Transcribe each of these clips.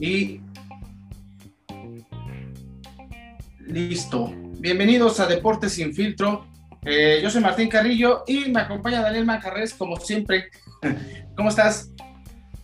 Y listo. Bienvenidos a Deportes sin filtro. Eh, yo soy Martín Carrillo y me acompaña Daniel Mancarres, como siempre. ¿Cómo estás?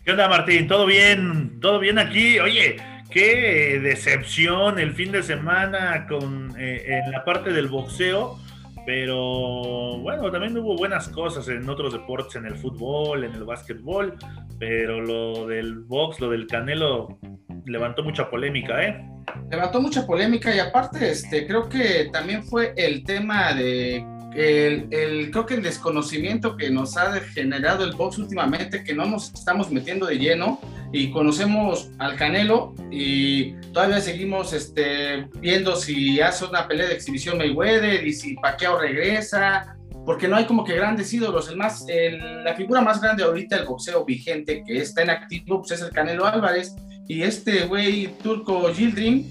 ¿Qué onda, Martín? ¿Todo bien? ¿Todo bien aquí? Oye, qué decepción el fin de semana con eh, en la parte del boxeo. Pero bueno, también hubo buenas cosas en otros deportes, en el fútbol, en el básquetbol, pero lo del box, lo del Canelo, levantó mucha polémica, ¿eh? Levantó mucha polémica y aparte, este, creo que también fue el tema de el, el, creo que el desconocimiento que nos ha generado el box últimamente, que no nos estamos metiendo de lleno y conocemos al Canelo y todavía seguimos este, viendo si hace una pelea de exhibición Mayweather y si Pacquiao regresa, porque no hay como que grandes ídolos. El más, el, la figura más grande ahorita del boxeo vigente que está en activo pues es el Canelo Álvarez y este güey turco Gildrim,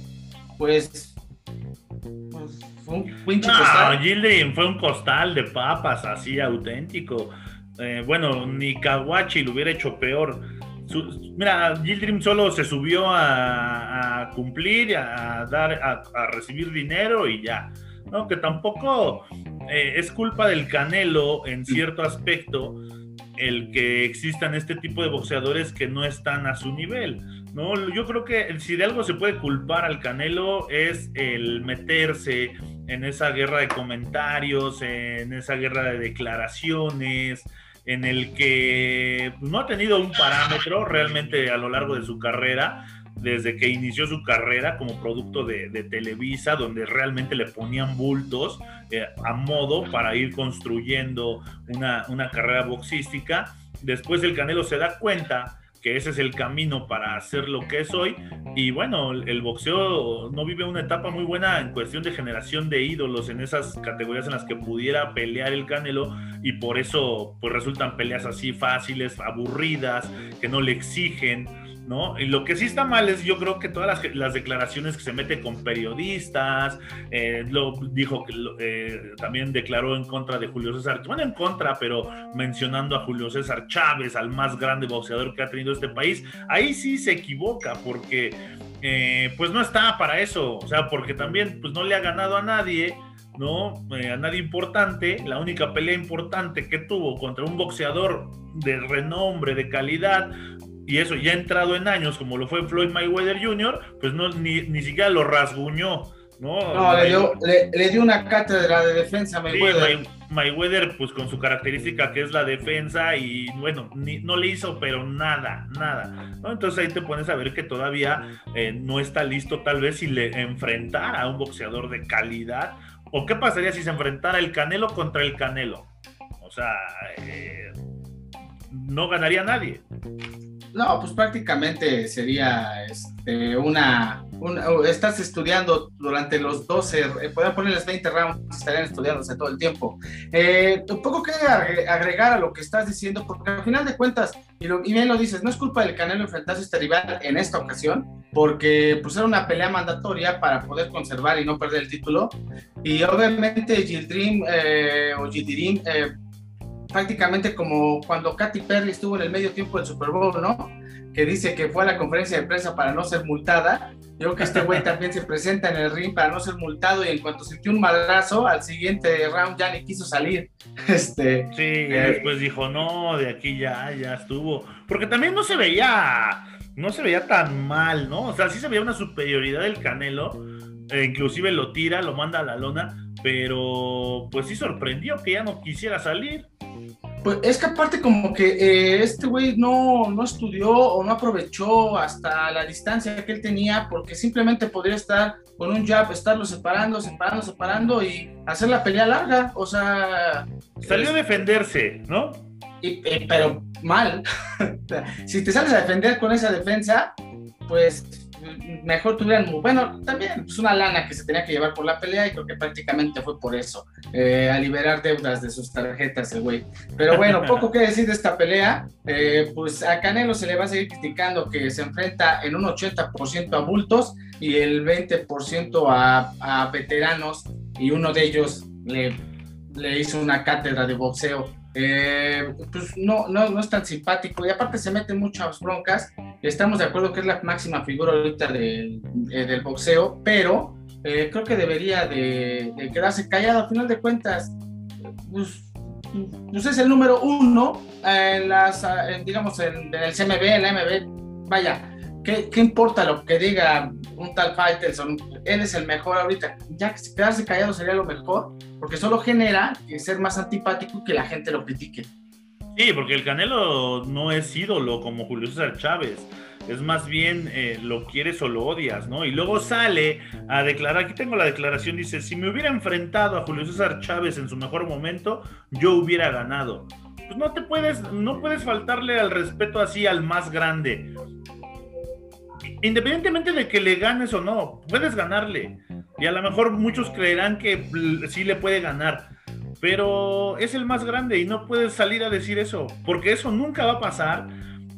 pues, pues fue un pinche no, costal. Gildrim fue un costal de papas así auténtico. Eh, bueno, ni Kawachi lo hubiera hecho peor. Su, mira, Gildrim solo se subió a, a cumplir, a, dar, a, a, recibir dinero y ya. ¿no? Que tampoco eh, es culpa del Canelo en cierto aspecto el que existan este tipo de boxeadores que no están a su nivel. ¿no? Yo creo que si de algo se puede culpar al Canelo es el meterse en esa guerra de comentarios, en esa guerra de declaraciones, en el que pues, no ha tenido un parámetro realmente a lo largo de su carrera, desde que inició su carrera como producto de, Televisa, donde realmente le ponían bultos eh, a modo para ir construyendo una carrera boxística. Después el Canelo se da cuenta que ese es el camino para hacer lo que es hoy. Y bueno, el boxeo no vive una etapa muy buena en cuestión de generación de ídolos en esas categorías en las que pudiera pelear el Canelo y por eso pues resultan peleas así fáciles, aburridas, que no le exigen. ¿No? Y lo que sí está mal es, yo creo que todas las, declaraciones que se mete con periodistas, eh, lo dijo que eh, también declaró en contra de Julio César, bueno, en contra, pero mencionando a Julio César Chávez, al más grande boxeador que ha tenido este país, ahí sí se equivoca, porque eh, pues no está para eso, o sea, porque también pues no le ha ganado a nadie. ¿no? A nadie importante, la única pelea importante que tuvo contra un boxeador de renombre, de calidad, y eso ya entrado en años, como lo fue Floyd Mayweather Jr., pues no, ni, ni siquiera lo rasguñó, ¿no? No, le dio, le, le dio una cátedra de defensa a Mayweather. Sí, Mayweather, pues con su característica que es la defensa, y bueno, ni, no le hizo, pero nada, nada. ¿no? Entonces ahí te pones a ver que todavía eh, no está listo, tal vez, si le enfrentara a un boxeador de calidad. ¿O qué pasaría si se enfrentara el Canelo contra el Canelo? O sea, eh, no ganaría nadie. No, pues prácticamente sería este, una, una, Estás estudiando durante los 12, eh, pueden ponerles 20 rounds, estarían estudiándose todo el tiempo. Eh, un poco que agregar a lo que estás diciendo, porque al final de cuentas, y, lo, y, bien lo dices, no es culpa del Canelo enfrentarse a este rival en esta ocasión, porque pues era una pelea mandatoria para poder conservar y no perder el título. Y obviamente Gildrim eh, o Gildirim eh, prácticamente como cuando Katy Perry estuvo en el medio tiempo del Super Bowl, ¿no? Que dice que fue a la conferencia de prensa para no ser multada. Yo creo que este güey también se presenta en el ring para no ser multado y en cuanto sintió un madrazo, al siguiente round ya ni quiso salir. Este, sí, eh, después dijo, no, de aquí ya, ya estuvo. Porque también no se veía, no se veía tan mal, ¿no? O sea, sí se veía una superioridad del Canelo. Eh, inclusive lo tira, lo manda a la lona, pero pues sí sorprendió que ya no quisiera salir. Pues es que aparte como que eh, este güey no, no estudió o no aprovechó hasta la distancia que él tenía porque simplemente podría estar con un jab, estarlo separando, separando, separando y hacer la pelea larga, o sea... Salió a defenderse, ¿no? Y, eh, pero mal. si te sales a defender con esa defensa, pues mejor tuvieran, bueno, también pues una lana que se tenía que llevar por la pelea y creo que prácticamente fue por eso, eh, a liberar deudas de sus tarjetas el güey. Pero bueno, poco que decir de esta pelea, eh, pues a Canelo se le va a seguir criticando que se enfrenta en un 80% a bultos y el 20% a, a veteranos y uno de ellos le le hizo una cátedra de boxeo. Eh, pues no, no, no es tan simpático y aparte se mete muchas broncas. Estamos de acuerdo que es la máxima figura ahorita del, eh, del boxeo, pero eh, creo que debería de, quedarse callado. A final de cuentas, pues, pues es el número uno en las, digamos, en, el CMB, en la MB. Vaya, ¿qué, ¿qué, importa lo que diga un tal Faitelson? Él es el mejor ahorita. Ya que quedarse callado sería lo mejor, porque solo genera que ser más antipático y que la gente lo critique. Sí, porque el Canelo no es ídolo como Julio César Chávez es más bien eh, lo quieres o lo odias, ¿no? Y luego sale a declarar, aquí tengo la declaración, dice, si me hubiera enfrentado a Julio César Chávez en su mejor momento, yo hubiera ganado. Pues no te puedes, no puedes faltarle al respeto así al más grande. Independientemente de que le ganes o no, puedes ganarle. Y a lo mejor muchos creerán que sí le puede ganar. Pero es el más grande y no puedes salir a decir eso, porque eso nunca va a pasar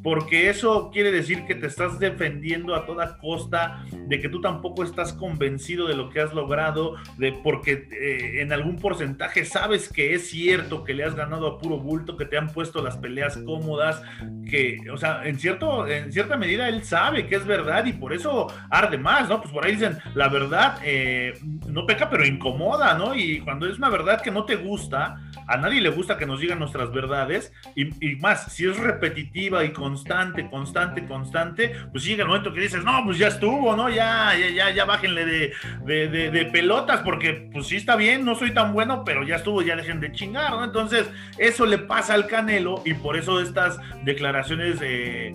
porque eso quiere decir que te estás defendiendo a toda costa, de que tú tampoco estás convencido de lo que has logrado, de porque eh, en algún porcentaje sabes que es cierto que le has ganado a puro bulto, que te han puesto las peleas cómodas, que, o sea, en cierto, en cierta medida él sabe que es verdad y por eso arde más, ¿no? Pues por ahí dicen, la verdad eh, no peca, pero incomoda, ¿no? Y cuando es una verdad que no te gusta, a nadie le gusta que nos digan nuestras verdades, y, y más, si es repetitiva y con constante, constante, constante, pues llega el momento que dices, no, pues ya estuvo, ¿no? Ya, ya, ya, ya bájenle de, de, pelotas, porque pues sí está bien, no soy tan bueno, pero ya estuvo, ya dejen de chingar, ¿no? Entonces, eso le pasa al Canelo y por eso estas declaraciones... Eh,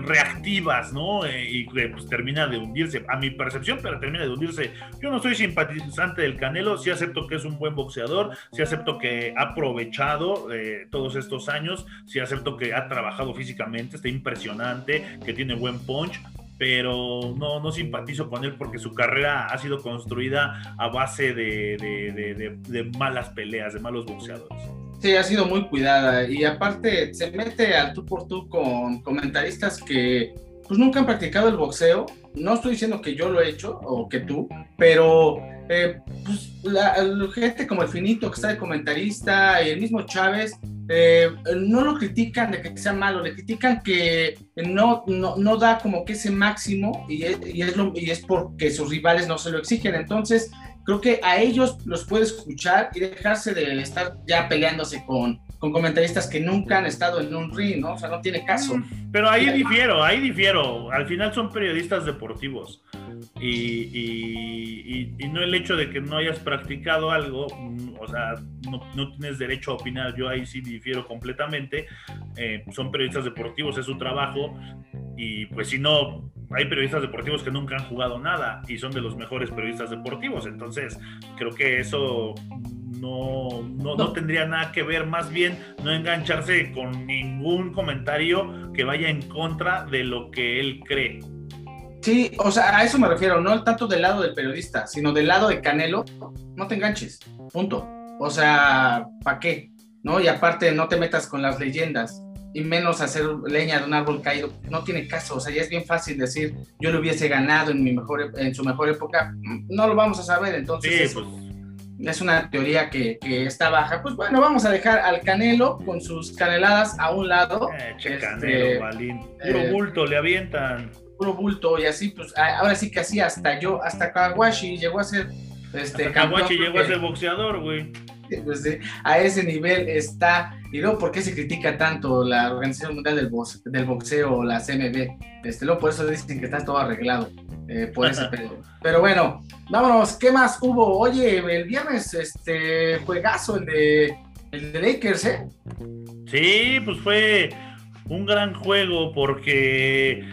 reactivas, ¿no? Eh, y pues termina de hundirse, a mi percepción, pero termina de hundirse. Yo no soy simpatizante del Canelo, sí acepto que es un buen boxeador, sí acepto que ha aprovechado eh, todos estos años, sí acepto que ha trabajado físicamente, está impresionante, que tiene buen punch, pero no, no simpatizo con él porque su carrera ha sido construida a base de, de malas peleas, de malos boxeadores. Sí, ha sido muy cuidada y aparte se mete al tú por tú con comentaristas que pues nunca han practicado el boxeo. No estoy diciendo que yo lo he hecho o que tú, pero eh, pues la, gente como el Finito que está de comentarista y el mismo Chávez eh, no lo critican de que sea malo, le critican que no, no, no da como que ese máximo y es, y es, lo, y es porque sus rivales no se lo exigen. Entonces, creo que a ellos los puede escuchar y dejarse de estar ya peleándose con, con comentaristas que nunca han estado en un ring, ¿no? O sea, no tiene caso. Pero ahí difiero, ahí difiero. Al final son periodistas deportivos. Y, y, no el hecho de que no hayas practicado algo, mm, o sea, no, no tienes derecho a opinar. Yo ahí sí difiero completamente. Eh, son periodistas deportivos, es su trabajo. Y pues si no, hay periodistas deportivos que nunca han jugado nada y son de los mejores periodistas deportivos. Entonces, creo que eso no, no, tendría nada que ver, más bien no engancharse con ningún comentario que vaya en contra de lo que él cree. Sí, o sea, a eso me refiero, no tanto del lado del periodista, sino del lado de Canelo, no te enganches, punto. O sea, ¿para qué? ¿No? Y aparte, no te metas con las leyendas y menos hacer leña de un árbol caído, no tiene caso, o sea, ya es bien fácil decir, yo lo hubiese ganado en, mi mejor, en su mejor época, no lo vamos a saber, entonces pues. es, una teoría que, que, está baja. Pues bueno, vamos a dejar al Canelo con sus caneladas a un lado. Eh, este, canelo, Balín. Puro eh, bulto, le avientan. Puro bulto, y así, pues ahora sí que así, hasta yo, hasta Kawashi llegó a ser... Este, llegó a ser boxeador, güey. Pues, a ese nivel está. Y luego, ¿por qué se critica tanto la Organización Mundial del, del Boxeo o la CMB? Este, luego, por eso dicen que está todo arreglado. Eh, por ese Pero bueno, vámonos. ¿Qué más hubo? Oye, el viernes, este juegazo, el de, el de Lakers, ¿eh? Sí, pues fue un gran juego porque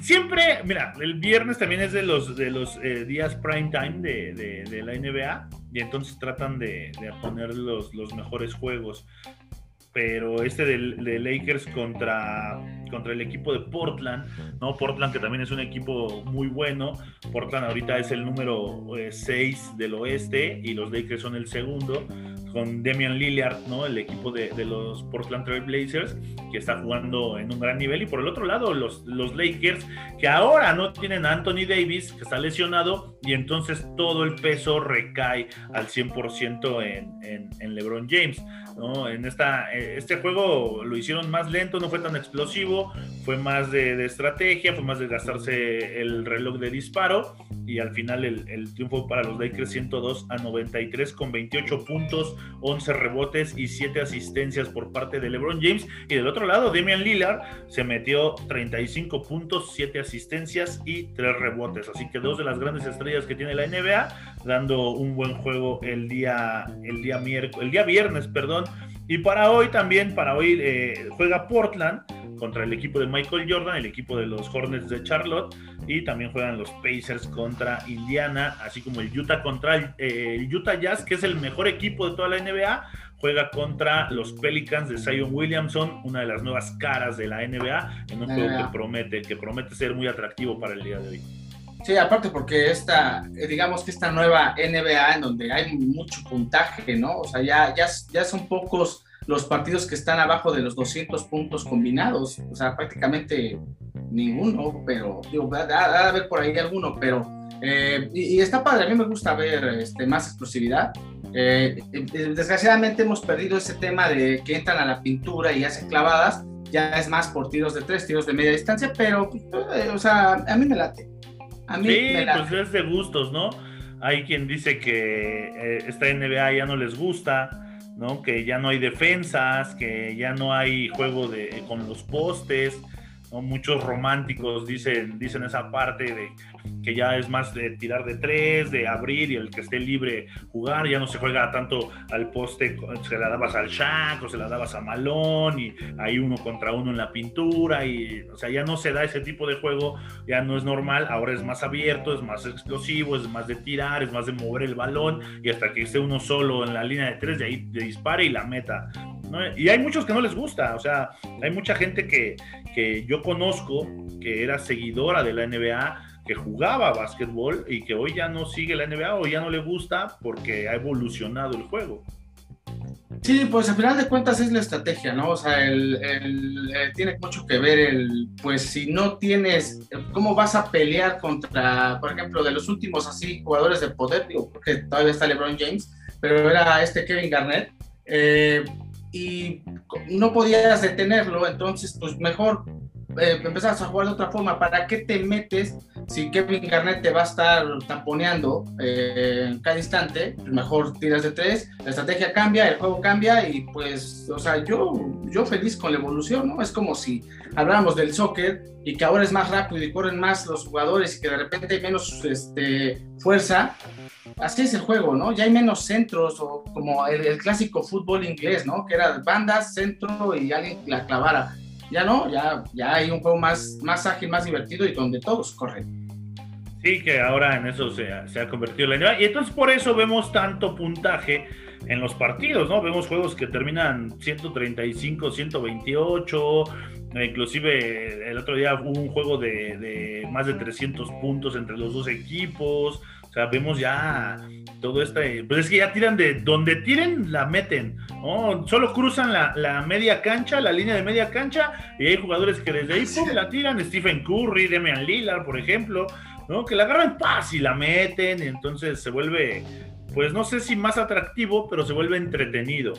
siempre, mira, el viernes también es de los, de los eh, días prime time de, de, la NBA y entonces tratan de, poner los, los, mejores juegos. Pero este de, Lakers contra, contra el equipo de Portland, ¿no? Portland que también es un equipo muy bueno. Portland ahorita es el número 6 eh, del oeste y los Lakers son el segundo. Con Damian Lillard, ¿no? El equipo de, los Portland Trail Blazers, que está jugando en un gran nivel. Y por el otro lado, los, los Lakers, que ahora no tienen a Anthony Davis, que está lesionado, y entonces todo el peso recae al 100% en, en, LeBron James. ¿no? En esta, eh, este juego lo hicieron más lento, no fue tan explosivo, fue más de, estrategia, fue más de gastarse el reloj de disparo y al final el, el, triunfo para los Lakers 102 a 93 con 28 puntos, 11 rebotes y 7 asistencias por parte de LeBron James. Y del otro lado Damian Lillard se metió 35 puntos, 7 asistencias y 3 rebotes, así que dos de las grandes estrellas que tiene la NBA dando un buen juego el día el día el día viernes, perdón, y para hoy también, para hoy eh, juega Portland contra el equipo de Michael Jordan, el equipo de los Hornets de Charlotte, y también juegan los Pacers contra Indiana, así como el Utah contra eh, el, Utah Jazz, que es el mejor equipo de toda la NBA, juega contra los Pelicans de Zion Williamson, una de las nuevas caras de la NBA, en un juego que promete, que promete ser muy atractivo para el día de hoy. Sí, aparte porque esta, eh, digamos que esta nueva NBA en donde hay mucho puntaje, ¿no? O sea, ya, ya, ya son pocos los partidos que están abajo de los 200 puntos combinados, o sea, prácticamente ninguno, pero digo, va a haber por ahí alguno, pero eh, y, está padre, a mí me gusta ver este, más explosividad. Eh, desgraciadamente hemos perdido ese tema de que entran a la pintura y hacen clavadas, ya es más por tiros de tres, tiros de media distancia, pero, o sea, a mí me late sí, pues es de gustos, ¿no? Hay quien dice que eh, esta NBA ya no les gusta, ¿no? Que ya no hay defensas, que ya no hay juego de, con los postes, Muchos románticos dicen, dicen esa parte de que ya es más de tirar de tres, de abrir y el que esté libre jugar, ya no se juega tanto al poste, se la dabas al Shaq o se la dabas a Malón y hay uno contra uno en la pintura y, o sea, ya no se da ese tipo de juego, ya no es normal, ahora es más abierto, es más explosivo, es más de tirar, es más de mover el balón y hasta que esté uno solo en la línea de tres, de ahí de dispare y la meta. Y hay muchos que no les gusta, o sea, hay mucha gente que, que yo conozco que era seguidora de la NBA, que jugaba básquetbol y que hoy ya no sigue la NBA o ya no le gusta porque ha evolucionado el juego. Sí, pues al final de cuentas es la estrategia, ¿no? O sea, el, el, eh, tiene mucho que ver el, pues si no tienes, ¿cómo vas a pelear contra, por ejemplo, de los últimos así jugadores de poder? Digo, porque todavía está LeBron James, pero era este Kevin Garnett. Eh, y no podías detenerlo, entonces pues mejor eh, a jugar de otra forma. ¿Para qué te metes si Kevin Garnett te va a estar tamponeando eh, en cada instante? Mejor tiras de tres, la estrategia cambia, el juego cambia y pues, o sea, yo, yo feliz con la evolución, ¿no? Es como si habláramos del soccer y que ahora es más rápido y corren más los jugadores y que de repente hay menos este, fuerza así es el juego, ¿no? Ya hay menos centros o como el, clásico fútbol inglés, ¿no? Que era bandas, centro y alguien la clavara. Ya no, ya, ya hay un juego más, más ágil, más divertido y donde todos corren. Sí, que ahora en eso se, se ha convertido la NBA. Y entonces por eso vemos tanto puntaje en los partidos, ¿no? Vemos juegos que terminan 135, 128, inclusive el otro día hubo un juego de, de más de 300 puntos entre los dos equipos. O sea, vemos ya todo este. Pues es que ya tiran de donde tiren, la meten. ¿no? Solo cruzan la, media cancha, la línea de media cancha, y hay jugadores que desde ahí pum, la tiran. Stephen Curry, Demian Lillard, por ejemplo, ¿no? Que la agarran paz y la meten, y entonces se vuelve, pues no sé si más atractivo, pero se vuelve entretenido.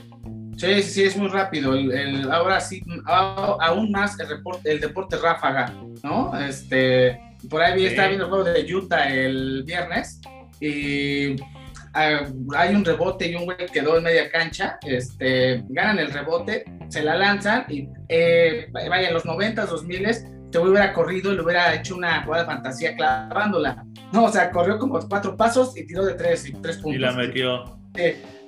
Sí, sí, es muy rápido. El, ahora sí, aún más el, reporte, el deporte ráfaga, ¿no? Este por ahí estaba viendo el juego de Utah el viernes y ah, hay un rebote y un güey quedó en media cancha, este, ganan el rebote, se la lanzan y eh, vaya en los 90, 2000 te hubiera corrido y le hubiera hecho una jugada de fantasía clavándola. No, o sea, corrió como cuatro pasos y tiró de tres, y tres puntos. Y la metió.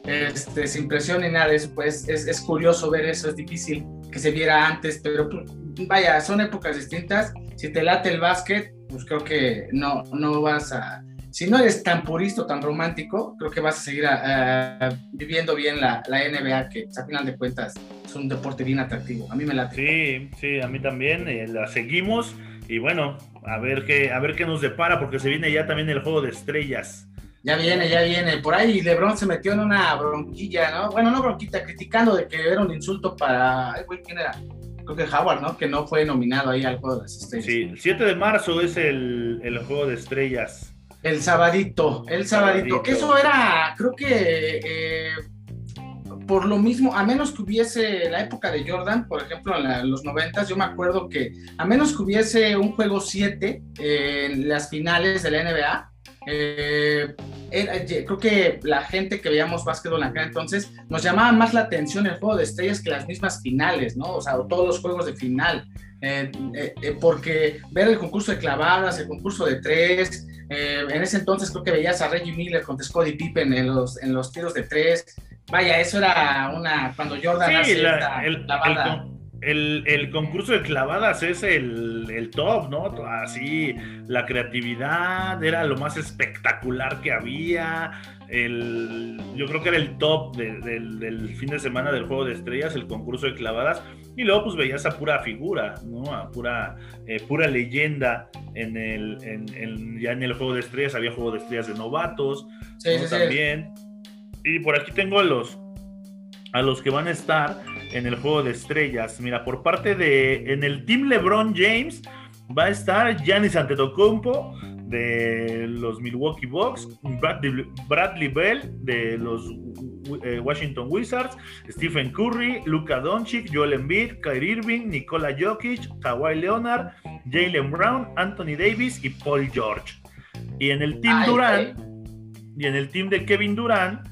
este, sin presión ni nada eso, pues es, es, curioso ver eso, es difícil que se viera antes, pero pues, vaya, son épocas distintas. Si te late el básquet, pues creo que no, no vas a, si no eres tan purista, tan romántico, creo que vas a seguir eh, viviendo bien la, la, NBA, que a final de cuentas es un deporte bien atractivo. A mí me late. Sí, sí, a mí también. Eh, la seguimos y bueno, a ver qué, a ver qué nos depara, porque se viene ya también el juego de estrellas. Ya viene, ya viene. Por ahí LeBron se metió en una bronquilla, ¿no? Bueno, no bronquita, criticando de que era un insulto para. ¿quién era? Creo que Howard, ¿no? Que no fue nominado ahí al juego de las estrellas. Sí, el 7 de marzo es el, el juego de estrellas. El sabadito, el sabadito. Que eso era, creo que. Eh, por lo mismo, a menos que hubiese la época de Jordan, por ejemplo, en, los 90, yo me acuerdo que a menos que hubiese un juego 7 en las finales de la NBA, eh, creo que la gente que veíamos básquetbol en aquel entonces nos llamaba más la atención el juego de estrellas que las mismas finales, ¿no? O sea, todos los juegos de final. Eh, eh, porque ver el concurso de clavadas, el concurso de tres, en ese entonces creo que veías a Reggie Miller contra Scottie Pippen en los, en los tiros de tres. Vaya, eso era una. Cuando Jordan sí, la, el, el, concurso de clavadas es el, top, ¿no? Así, la creatividad era lo más espectacular que había. El, yo creo que era el top del, fin de semana del juego de estrellas, el concurso de clavadas. Y luego, pues veías a pura figura, ¿no? A pura, eh, pura leyenda en el, en, ya en el juego de estrellas. Había juego de estrellas de novatos, También. Y por aquí tengo a los, a los que van a estar en el juego de estrellas. Mira, por parte de. En el Team LeBron James va a estar Giannis Antetokounmpo de los Milwaukee Bucks, Bradley, Bell de los eh, Washington Wizards, Stephen Curry, Luka Doncic, Joel Embiid, Kyrie Irving, Nikola Jokic, Kawhi Leonard, Jalen Brown, Anthony Davis y Paul George. Y en el Team Durant, y en el team de Kevin Durant,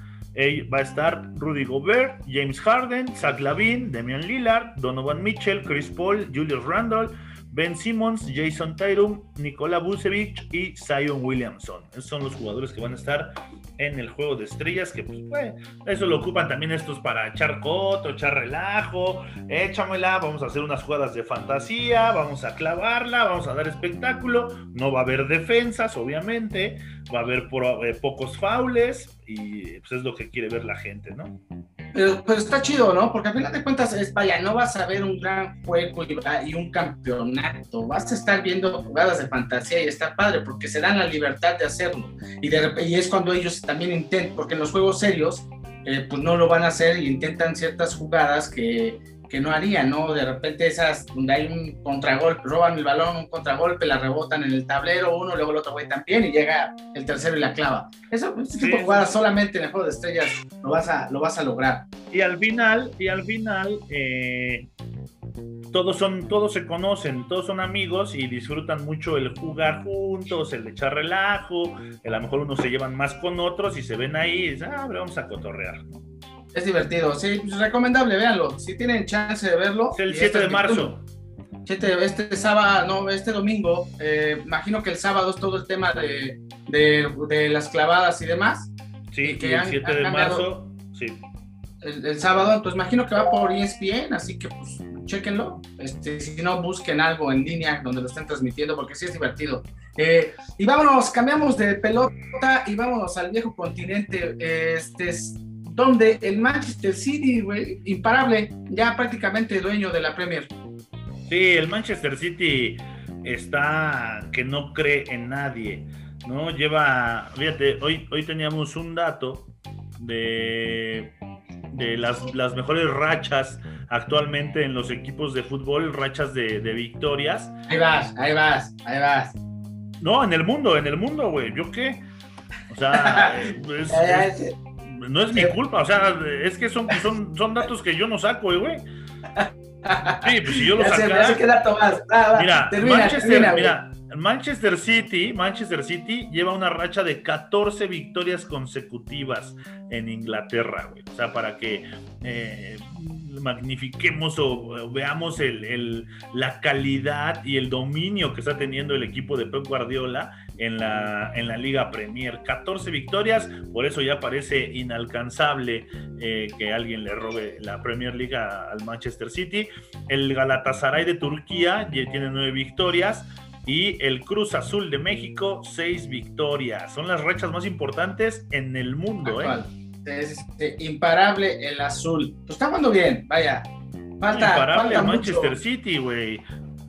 va a estar Rudy Gobert, James Harden, Zach Lavin, Damian Lillard, Donovan Mitchell, Chris Paul, Julius Randle, Ben Simmons, Jason Tyrum, Nikola Vucevic y Zion Williamson. Esos son los jugadores que van a estar en el juego de estrellas, que pues, eso lo ocupan también estos para echar coto, echar relajo, échamela, vamos a hacer unas jugadas de fantasía, vamos a clavarla, vamos a dar espectáculo, no va a haber defensas, obviamente, va a haber eh, pocos faules y pues es lo que quiere ver la gente, ¿no? Pero, pues está chido, ¿no? Porque a final de cuentas es, vaya, no vas a ver un gran juego y, un campeonato, vas a estar viendo jugadas de fantasía y está padre porque se dan la libertad de hacerlo. Y es cuando ellos también intentan, porque en los juegos serios, eh, pues no lo van a hacer y intentan ciertas jugadas que, que no harían, ¿no? De repente esas donde hay un contragolpe, roban el balón, un contragolpe, la rebotan en el tablero, uno, luego el otro güey también, y llega el tercero y la clava. Eso, ese tipo de jugadas solamente en el juego de estrellas lo vas a, lo vas a lograr. Y al final, y al final, eh, todos son, todos se conocen, todos son amigos y disfrutan mucho el jugar juntos, el echar relajo, a lo mejor unos se llevan más con otros y se ven ahí y dicen, ah, vamos a cotorrear, es divertido, sí, pues, recomendable, véanlo. Si tienen chance de verlo. Es el 7 este de marzo. Este, sábado, no, este domingo, eh, imagino que el sábado es todo el tema de, de, las clavadas y demás. Sí, que el 7 de marzo, sí. El, sábado, entonces imagino que va por ESPN, así que pues chequenlo. Este, si no, busquen algo en línea donde lo estén transmitiendo, porque sí es divertido. Eh, y vámonos, cambiamos de pelota y vámonos al viejo continente. Este donde el Manchester City, güey, imparable, ya prácticamente dueño de la Premier. Sí, el Manchester City está que no cree en nadie, ¿no? Lleva, fíjate, hoy, hoy teníamos un dato de, de las, las mejores rachas actualmente en los equipos de fútbol, rachas de, victorias. Ahí vas, ahí vas, ahí vas. No, en el mundo, en el mundo, güey, ¿yo qué? O sea, es, no es mi culpa, o sea, es que son, son, son datos que yo no saco, güey. Sí, pues si yo lo sacara. mira, Manchester, mira, Manchester City, Manchester City lleva una racha de 14 victorias consecutivas en Inglaterra, güey. O sea, para que eh, magnifiquemos o, veamos el, la calidad y el dominio que está teniendo el equipo de Pep Guardiola en la, en la Liga Premier. 14 victorias, por eso ya parece inalcanzable eh, que alguien le robe la Premier League al Manchester City. El Galatasaray de Turquía ya tiene 9 victorias. Y el Cruz Azul de México, 6 victorias. Son las rachas más importantes en el mundo. ¿eh? Es, imparable el azul. Pues está jugando bien, vaya. Falta, imparable Manchester City, güey.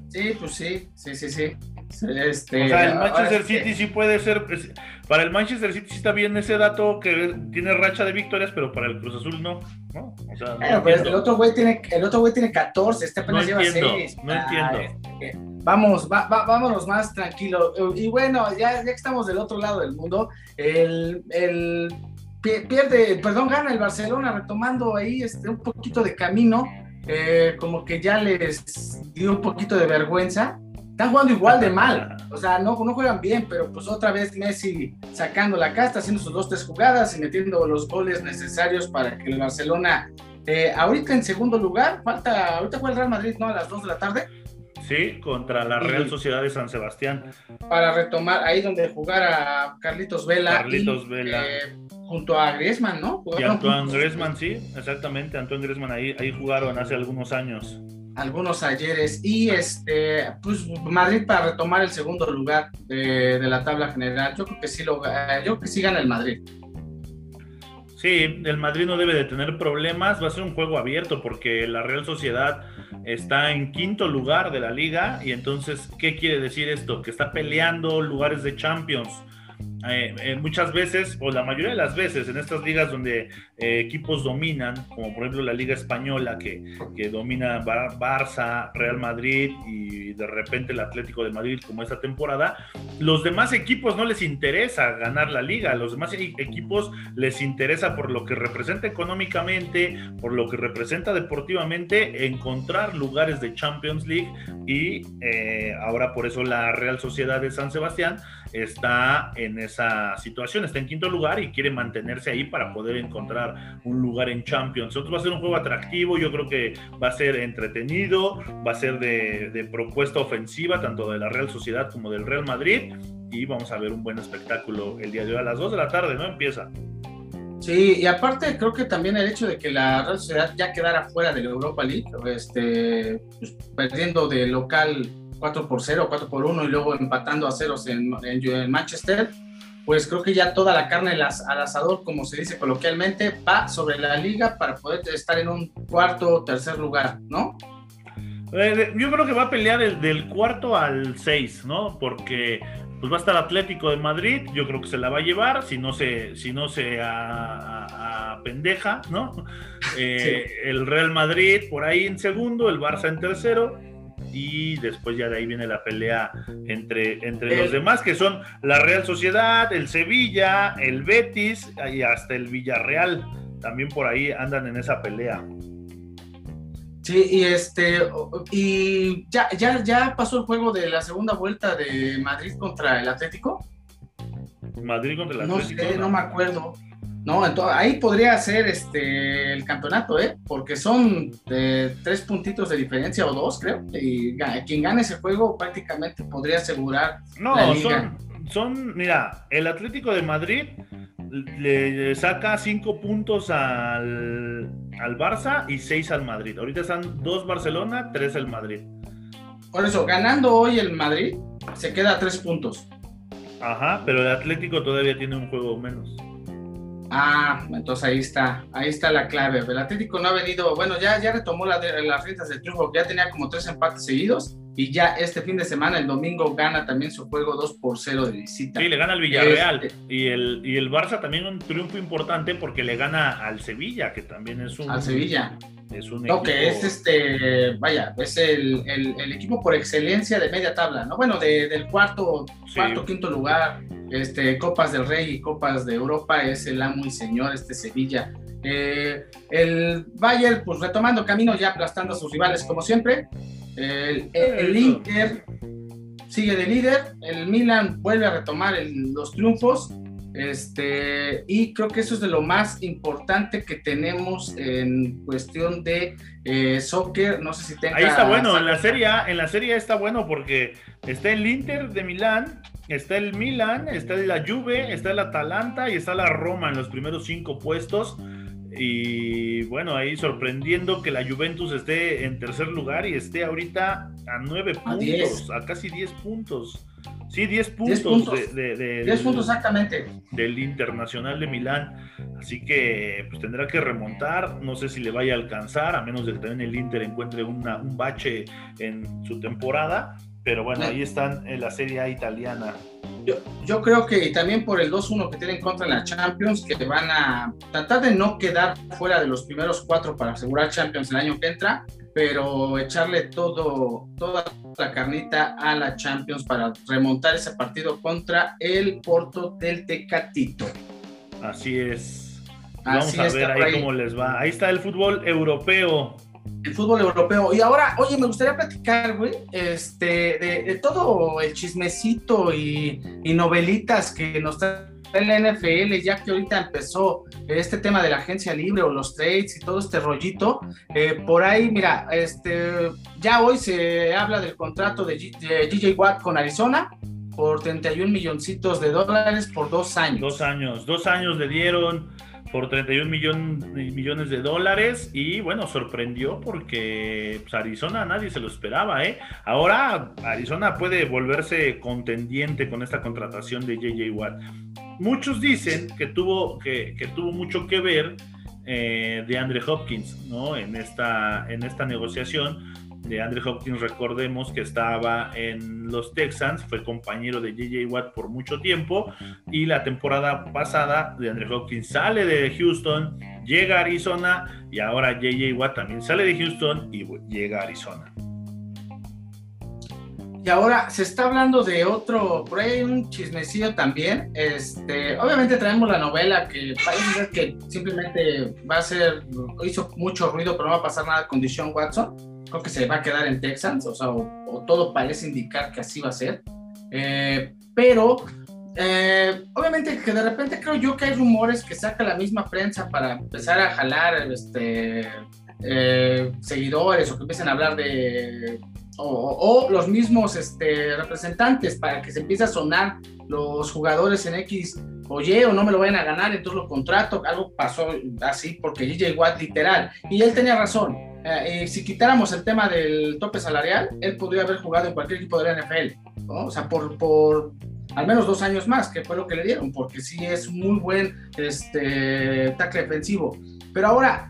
Sí, pues sí, sí, sí, sí. Este, o sea, el Manchester City sí puede ser. Para el Manchester City sí está bien ese dato que tiene racha de victorias, pero para el Cruz Azul no. ¿no? O sea, el otro güey tiene, el otro güey tiene 14, este apenas lleva 6. No entiendo. vamos, va, vámonos más tranquilo. Y bueno, ya, ya que estamos del otro lado del mundo, el, el pierde, perdón, gana el Barcelona retomando ahí este, un poquito de camino, eh, como que ya les dio un poquito de vergüenza. Están jugando igual de mal, o sea, no, no juegan bien, pero pues otra vez Messi sacando la casta, haciendo sus dos, tres jugadas y metiendo los goles necesarios para que el Barcelona, eh, ahorita en segundo lugar, falta, ahorita juega el Real Madrid, ¿no? A las 2 de la tarde. Sí, contra la Real Sociedad de San Sebastián. Para retomar ahí donde jugara Carlitos Vela. Carlitos Vela. Eh, junto a Griezmann, ¿no? y Antoine Griezmann, sí, exactamente. Antoine Griezmann ahí, ahí jugaron hace algunos años. Algunos ayeres. Y este, pues Madrid para retomar el segundo lugar de, la tabla general. Yo creo que sí lo yo creo que sí gana el Madrid. Sí, el Madrid no debe de tener problemas, va a ser un juego abierto porque la Real Sociedad está en quinto lugar de la liga y entonces, ¿qué quiere decir esto? Que está peleando lugares de Champions eh, eh, muchas veces, o la mayoría de las veces, en estas ligas donde eh, equipos dominan, como por ejemplo la Liga Española, que, que, domina Barça, Real Madrid y de repente el Atlético de Madrid, como esta temporada, los demás equipos no les interesa ganar la liga, los demás e-, equipos les interesa por lo que representa económicamente, por lo que representa deportivamente, encontrar lugares de Champions League y ahora por eso la Real Sociedad de San Sebastián está en esa situación, está en quinto lugar y quiere mantenerse ahí para poder encontrar un lugar en Champions. Otro va a ser un juego atractivo, yo creo que va a ser entretenido, va a ser de, propuesta ofensiva, tanto de la Real Sociedad como del Real Madrid, y vamos a ver un buen espectáculo el día de hoy a las 2 de la tarde, ¿no? Empieza. Sí, y aparte creo que también el hecho de que la Real Sociedad ya quedara fuera de la Europa League, este, pues, perdiendo de local 4 por 0, 4 por 1 y luego empatando a ceros en, en, Manchester, pues creo que ya toda la carne al asador, como se dice coloquialmente, va sobre la liga para poder estar en un cuarto o tercer lugar, ¿no? Eh, yo creo que va a pelear del cuarto al 6, ¿no? Porque pues va a estar Atlético de Madrid, yo creo que se la va a llevar, si no se, si no se a, pendeja, ¿no? Eh, el Real Madrid por ahí en segundo, el Barça en tercero, y después ya de ahí viene la pelea entre, entre los demás, que son la Real Sociedad, el Sevilla, el Betis y hasta el Villarreal. También por ahí andan en esa pelea. Sí, y este, y ya, ya, ya pasó el juego de la segunda vuelta de Madrid contra el Atlético. Madrid contra el Atlético. No sé, no me acuerdo. No, entonces, ahí podría ser este el campeonato, ¿eh? Porque son de tres puntitos de diferencia o dos, creo. Y quien gane ese juego prácticamente podría asegurar. No, Son, son, mira, el Atlético de Madrid le saca cinco puntos al, al Barça y seis al Madrid. Ahorita están dos Barcelona, tres el Madrid. Por eso, ganando hoy el Madrid, se queda a tres puntos. Ajá, pero el Atlético todavía tiene un juego menos. Ah, entonces ahí está, ahí está la clave. El Atlético no ha venido, bueno, ya, ya retomó la, las fiestas del triunfo, ya tenía como tres empates seguidos y ya este fin de semana, el domingo, gana también su juego 2 por 0 de visita. Sí, le gana al Villarreal este y, el, y el Barça también un triunfo importante porque le gana al Sevilla, que también es un... Al Sevilla. Es un no, que es este, vaya, es el, el, equipo por excelencia de media tabla, ¿no? Bueno, de, del cuarto, cuarto, quinto lugar este, Copas del Rey y Copas de Europa es el amo y señor, este Sevilla. Eh, el Bayern, pues retomando camino, ya aplastando a sus rivales como siempre. El, Inter sigue de líder, el Milan vuelve a retomar los triunfos. Este, y creo que eso es de lo más importante que tenemos en cuestión de eh, soccer. No sé si tenga. Ahí está bueno, en la serie en la serie está bueno porque está el Inter de Milán Está el Milan, está la Juve, está el Atalanta y está la Roma en los primeros cinco puestos. Y bueno, ahí sorprendiendo que la Juventus esté en tercer lugar y esté ahorita a nueve puntos, a casi diez puntos. Sí, diez puntos, De, diez puntos exactamente. Del Internacional de Milán. Así que pues tendrá que remontar. No sé si le vaya a alcanzar, a menos de que también el Inter encuentre un bache en su temporada Pero bueno, ahí están en la Serie A italiana. Yo, yo creo que también por el 2-1 que tienen contra la Champions, que van a tratar de no quedar fuera de los primeros cuatro para asegurar Champions el año que entra, pero echarle todo, toda la carnita a la Champions para remontar ese partido contra el Porto del Tecatito. Así es. Vamos a ver ahí, cómo les va. Ahí está el fútbol europeo. El fútbol europeo. Y ahora, oye, me gustaría platicar, güey, este, de, todo el chismecito y, y novelitas que nos trae en la NFL, ya que ahorita empezó este tema de la agencia libre o los trades y todo este rollito, eh, por ahí, mira, este, ya hoy se habla del contrato de, DJ Watt con Arizona por 31 milloncitos de dólares por dos años. Dos años, dos años le dieron por 31 millones de dólares y bueno, sorprendió porque pues, Arizona nadie se lo esperaba, ¿eh? Ahora Arizona puede volverse contendiente con esta contratación de JJ Watt. Muchos dicen que tuvo, que, tuvo mucho que ver eh, de Andre Hopkins, ¿no? En esta, en esta negociación de Andre Hopkins, recordemos que estaba en los Texans, fue compañero de JJ Watt por mucho tiempo y la temporada pasada de Andre Hopkins sale de Houston, llega a Arizona y ahora JJ Watt también sale de Houston y llega a Arizona. Y ahora se está hablando de otro, por ahí un chismecillo también. Este, obviamente traemos la novela que parece ser que simplemente va a ser, hizo mucho ruido, pero no va a pasar nada con Deshaun Watson creo que se va a quedar en Texans, o sea, o, todo parece indicar que así va a ser. Eh, pero eh, obviamente que de repente creo yo que hay rumores que saca la misma prensa para empezar a jalar este, eh, seguidores o que empiecen a hablar de... O, los mismos este, representantes para que se empiece a sonar los jugadores en X oye, o no me lo vayan a ganar, entonces lo contrato. Algo pasó así porque DJ Watt literal. Y él tenía razón eh, si quitáramos el tema del tope salarial, él podría haber jugado en cualquier equipo de la NFL, o sea, por, al menos dos años más, que fue lo que le dieron, porque sí es muy buen este, tackle defensivo. Pero ahora,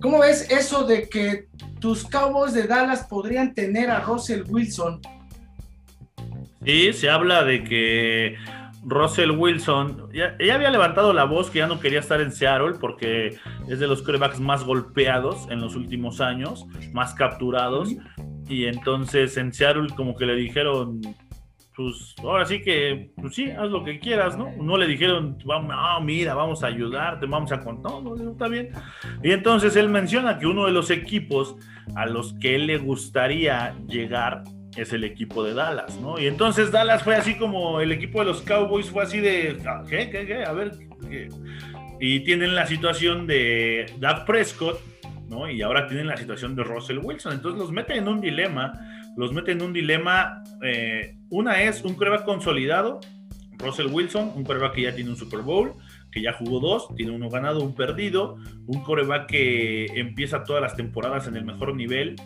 ¿cómo ves eso de que tus Cowboys de Dallas podrían tener a Russell Wilson? Sí, se habla de que Russell Wilson, ya, había levantado la voz que ya no quería estar en Seattle porque es de los corebacks más golpeados en los últimos años, más capturados. Y entonces en Seattle como que le dijeron, pues ahora sí que, pues sí, haz lo que quieras, ¿no? No le dijeron, vamos, no, mira, vamos a ayudarte, vamos a contar, no, no, está bien. Y entonces él menciona que uno de los equipos a los que él le gustaría llegar es el equipo de Dallas, ¿no? Y entonces Dallas fue así como el equipo de los Cowboys fue así de, ah, ¿qué? ¿Qué? ¿Qué? A ver, ¿qué? Y tienen la situación de Doug Prescott, ¿no? Y ahora tienen la situación de Russell Wilson. Entonces los meten en un dilema, los meten en un dilema. Eh, una es un prueba consolidado, Russell Wilson, un coreback que ya tiene un Super Bowl, que ya jugó dos, tiene uno ganado, un perdido, un coreback que empieza todas las temporadas en el mejor nivel,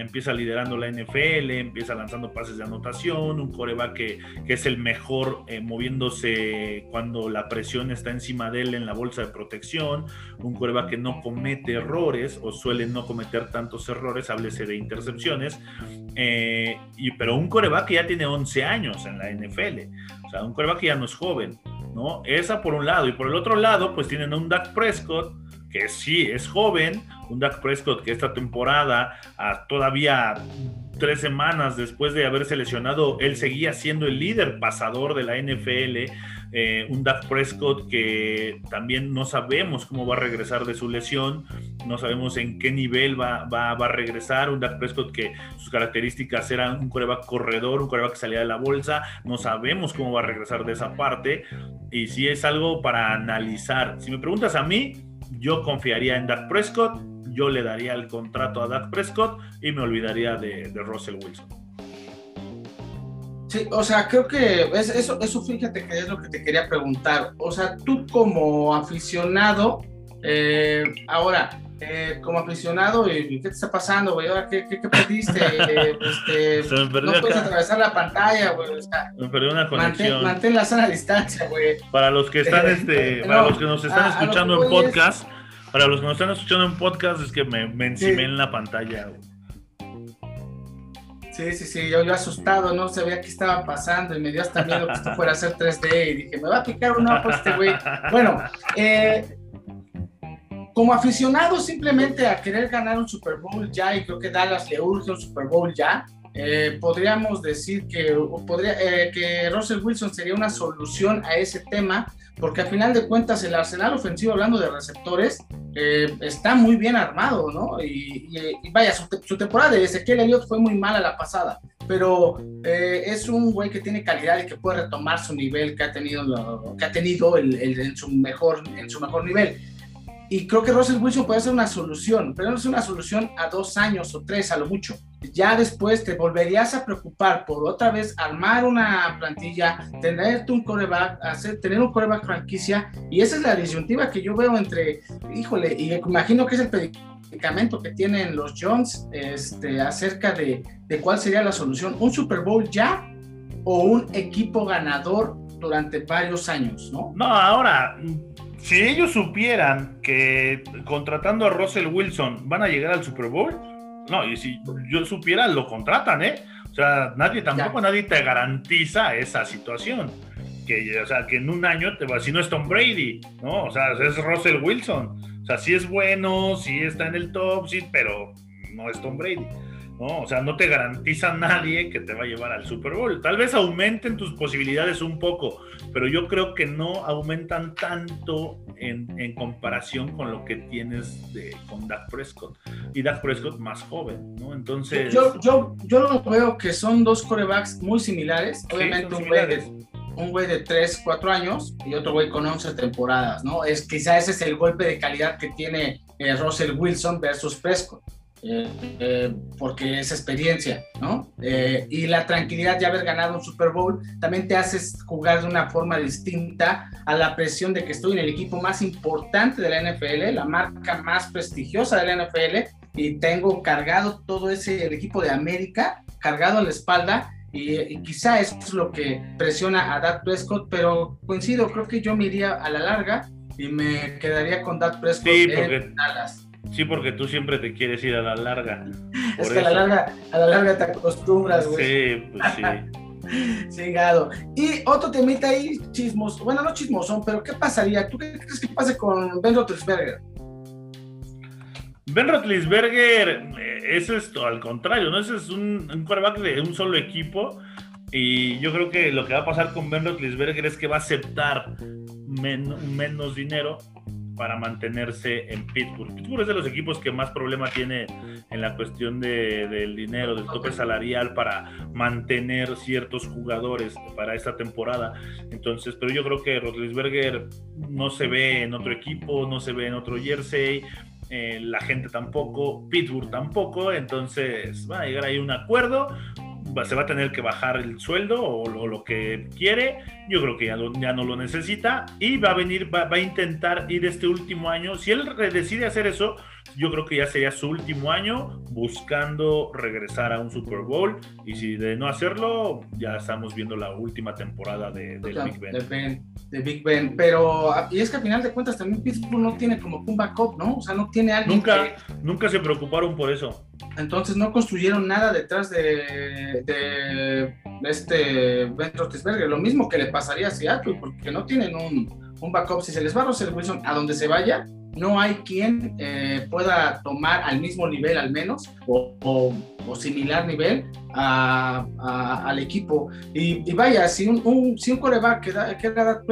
empieza liderando la NFL, empieza lanzando pases de anotación, un coreback que, que es el mejor eh, moviéndose cuando la presión está encima de él en la bolsa de protección, un coreback que no comete errores o suele no cometer tantos errores, háblese de intercepciones, eh, y, pero un coreback que ya tiene 11 años en la NFL, o sea, un coreback que ya no es joven, ¿no? Esa por un lado, y por el otro lado, pues tienen un Dak Prescott, que sí es joven, un Dak Prescott que esta temporada, todavía tres semanas después de haberse lesionado, él seguía siendo el líder pasador de la NFL. Eh, un Dak Prescott que también no sabemos cómo va a regresar de su lesión, no sabemos en qué nivel va, va, a regresar. Un Dak Prescott que sus características eran un corredor, un coreback que salía de la bolsa, no sabemos cómo va a regresar de esa parte. Y si es algo para analizar. Si me preguntas a mí, yo confiaría en Dak Prescott, yo le daría el contrato a Dak Prescott y me olvidaría de, Russell Wilson. Sí, o sea, creo que eso, eso fíjate que es lo que te quería preguntar. O sea, tú como aficionado, eh, ahora, eh, como aficionado, ¿qué te está pasando, güey? Ahora, ¿qué, qué, pediste? este, no puedes atravesar la pantalla, güey. O sea, me perdí una conexión. Mantén, la sana distancia, güey. Para los que están, este, para los que nos están escuchando en podcast, para los que nos están escuchando en podcast, es que me, me encimé en la pantalla, güey. Sí, sí, sí, yo, yo asustado, no sabía qué estaba pasando y me dio hasta miedo que esto fuera a ser 3D y dije, me va a picar un ojo este güey. Bueno, eh, como aficionado simplemente a querer ganar un Super Bowl ya, y creo que Dallas le urge un Super Bowl ya, eh, podríamos decir que, podría, eh, que Russell Wilson sería una solución a ese tema, porque al final de cuentas el arsenal ofensivo, hablando de receptores, eh, está muy bien armado, ¿no? Y, vaya, su, temporada de Ezequiel Elliott fue muy mala la pasada, pero es un güey que tiene calidad y que puede retomar su nivel que ha tenido, que ha tenido en, su mejor, en su mejor nivel. Y creo que Russell Wilson puede ser una solución, pero no es una solución a dos años o tres a lo mucho. Ya después te volverías a preocupar por otra vez armar una plantilla, tener un coreback, hacer, tener un coreback franquicia. Y esa es la disyuntiva que yo veo entre, híjole, y imagino que es el predicamento que tienen los Jones este, acerca de, de cuál sería la solución. ¿Un Super Bowl ya o un equipo ganador durante varios años, ¿no? No, ahora, si ellos supieran que contratando a Russell Wilson van a llegar al Super Bowl, no, y si yo supiera, lo contratan, ¿eh? O sea, nadie, tampoco nadie te garantiza esa situación. Que, o sea, que en un año te va, si no es Tom Brady, ¿no? O sea, es Russell Wilson. O sea, sí es bueno, sí está en el top, sí, pero no es Tom Brady. ¿No? O sea, no te garantiza nadie que te va a llevar al Super Bowl. Tal vez aumenten tus posibilidades un poco, pero yo creo que no aumentan tanto en, comparación con lo que tienes de, con Dak Prescott. Y Dak Prescott más joven, ¿no? Entonces... Yo, yo, yo lo veo que son dos corebacks muy similares. Obviamente un güey de un güey de 3, 4 años y otro güey con 11 temporadas, ¿no? Es, quizá ese es el golpe de calidad que tiene eh, Russell Wilson versus Prescott. Eh, eh, porque es experiencia, ¿no? Eh, y la tranquilidad de haber ganado un Super Bowl también te haces jugar de una forma distinta a la presión de que estoy en el equipo más importante de la NFL, la marca más prestigiosa de la NFL, y tengo cargado todo ese el equipo de América, cargado a la espalda, y, quizá eso es lo que presiona a Dak Prescott, pero coincido, creo que yo me iría a la larga y me quedaría con Dak Prescott en Dallas. Sí, porque tú siempre te quieres ir a la larga. es que a la larga, a la larga te acostumbras, güey. Sí, pues sí. Sí, Y otro temita ahí, chismos, bueno, no chismosón, pero ¿qué pasaría? ¿Tú qué crees que pase con Ben Roethlisberger? Ben Roethlisberger eh, es esto, al contrario, ¿no? Ese es un, un quarterback de un solo equipo y yo creo que lo que va a pasar con Ben Roethlisberger es que va a aceptar menos dinero para mantenerse en Pittsburgh. Pittsburgh es de los equipos que más problema tiene en la cuestión de, del dinero, del tope salarial para mantener ciertos jugadores para esta temporada. Entonces, pero yo creo que Rodlisberger no se ve en otro equipo, no se ve en otro jersey. Eh, la gente tampoco, Pittsburgh tampoco, entonces va a llegar ahí un acuerdo, se va a tener que bajar el sueldo o, lo que quiere. Yo creo que ya, ya, no lo necesita y va a venir, va, va, a intentar ir este último año. Si él decide hacer eso, yo creo que ya sería su último año buscando regresar a un Super Bowl. Y si de no hacerlo, ya estamos viendo la última temporada de, del Big Ben. De, Big Ben. Pero, y es que al final de cuentas también Pittsburgh no tiene como un backup, ¿no? O sea, no tiene alguien. Nunca, nunca se preocuparon por eso. Entonces no construyeron nada detrás de, de este Ben Roethlisberger. Lo mismo que le pasaría a Seattle, porque no tienen un, un backup. Si se les va a Russell Wilson a donde se vaya, no hay quien eh, pueda tomar al mismo nivel al menos o, similar nivel al equipo. Y, vaya, si un, un, si un coreback que, da, que era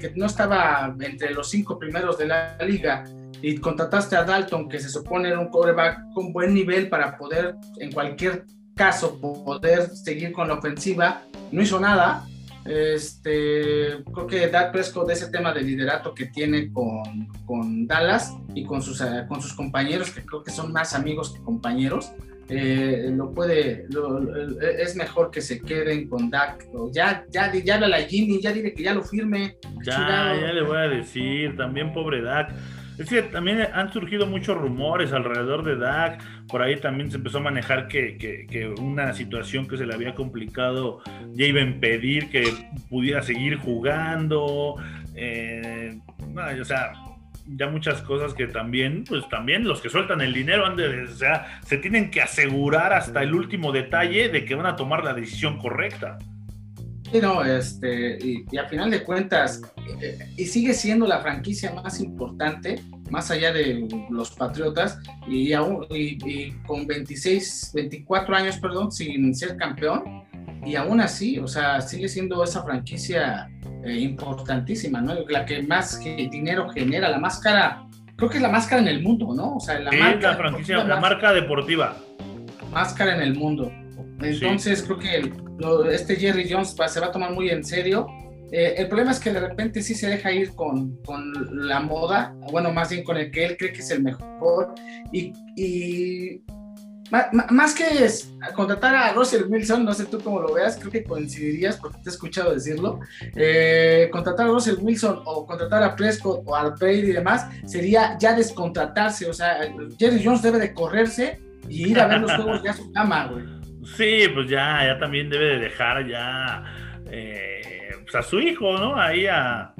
que no estaba entre los cinco primeros de la liga, y contrataste a Dalton, que se supone era un coreback con buen nivel para poder, en cualquier caso, poder seguir con la ofensiva, no hizo nada este, creo que Dak Prescott, de ese tema de liderato que tiene con, con Dallas y con sus, eh, con sus compañeros, que creo que son más amigos que compañeros, eh, lo puede, es mejor que se queden con Dak. Ya, ya, ya habla a Jimmy, ya dile que ya lo firme. Ya, ya le voy a decir, también pobre Dak. Es que también han surgido muchos rumores alrededor de Dak. Por ahí también se empezó a manejar que, una situación que se le había complicado ya iba a impedir que pudiera seguir jugando. Eh, o sea, ya muchas cosas que también, pues también los que sueltan el dinero han de, o sea, se tienen que asegurar hasta el último detalle de que van a tomar la decisión correcta. Sí, no, este, y, a final de cuentas, eh, y sigue siendo la franquicia más importante, más allá de los Patriotas, y, aún, y, con 26, 24 años, perdón, sin ser campeón, y aún así, o sea, sigue siendo esa franquicia eh, importantísima, ¿no? La que más dinero genera, la más cara, creo que es la más cara en el mundo, ¿no? O sea, la marca. La franquicia, la marca deportiva. Más cara en el mundo. Entonces, creo que este Jerry Jones se va a tomar muy en serio. Eh, el problema es que de repente sí se deja ir con, con, la moda, bueno, más bien con el que él cree que es el mejor. Y, y más que contratar a Russell Wilson, no sé tú cómo lo veas, creo que coincidirías porque te he escuchado decirlo. Eh, contratar a Russell Wilson o contratar a Prescott o a Brady y demás sería ya descontratarse. O sea, Jerry Jones debe de correrse y ir a ver los juegos ya a su cama, güey. Sí, pues ya, ya también debe de dejar ya eh, pues a su hijo, ¿no? Ahí a,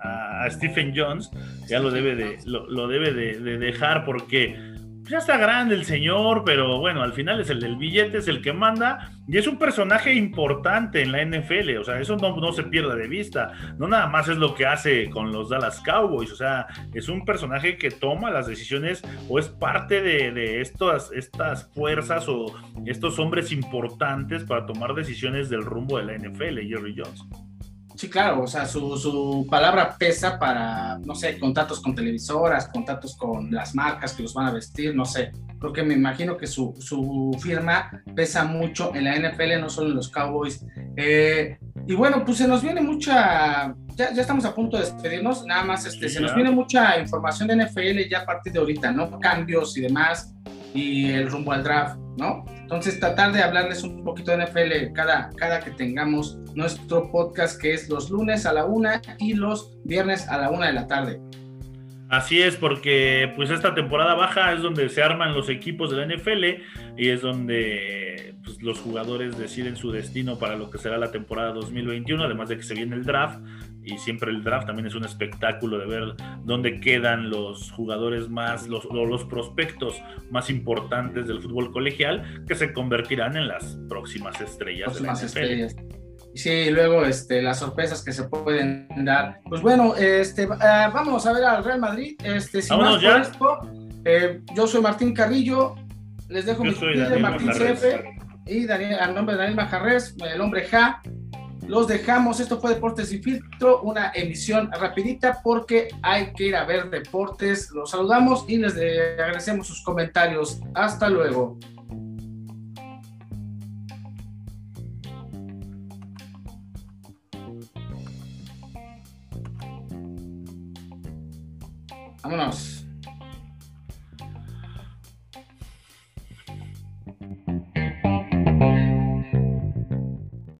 a Stephen Jones, ya lo debe de, lo, debe de dejar porque ya está grande el señor, pero bueno, al final es el del billete, es el que manda y es un personaje importante en la NFL, o sea, eso no, se pierda de vista, no nada más es lo que hace con los Dallas Cowboys, o sea, es un personaje que toma las decisiones o es parte de, de estas, estas fuerzas o estos hombres importantes para tomar decisiones del rumbo de la NFL, Jerry Jones. Sí, claro, o sea, su, su, palabra pesa para, no sé, contratos con televisoras, contratos con las marcas que los van a vestir, no sé. Creo que me imagino que su, su firma pesa mucho en la NFL, no solo en los Cowboys. Eh, y bueno, pues se nos viene mucha, ya, ya, estamos a punto de despedirnos, nada más, este, se nos viene mucha información de NFL ya a partir de ahorita, ¿no? Cambios y demás y el rumbo al draft, ¿no? Entonces, tratar de hablarles un poquito de NFL cada, cada que tengamos nuestro podcast, que es los lunes a la una y los viernes a la una de la tarde. Así es, porque pues esta temporada baja es donde se arman los equipos de la NFL y es donde pues, los jugadores deciden su destino para lo que será la temporada 2021, además de que se viene el draft y siempre el draft también es un espectáculo de ver dónde quedan los jugadores más, los, los prospectos más importantes del fútbol colegial que se convertirán en las próximas estrellas próximas Estrellas. Sí, luego este, las sorpresas que se pueden dar. Pues bueno, este, uh, vamos a ver al Real Madrid. Este, sin más ya. Esto, eh, yo soy Martín Carrillo, les dejo mi de Martín CF y Daniel, al nombre de Daniel Majarres, el hombre Ja. Los dejamos, esto fue Deportes y Filtro, una emisión rapidita porque hay que ir a ver deportes. Los saludamos y les agradecemos sus comentarios. Hasta luego. Vámonos.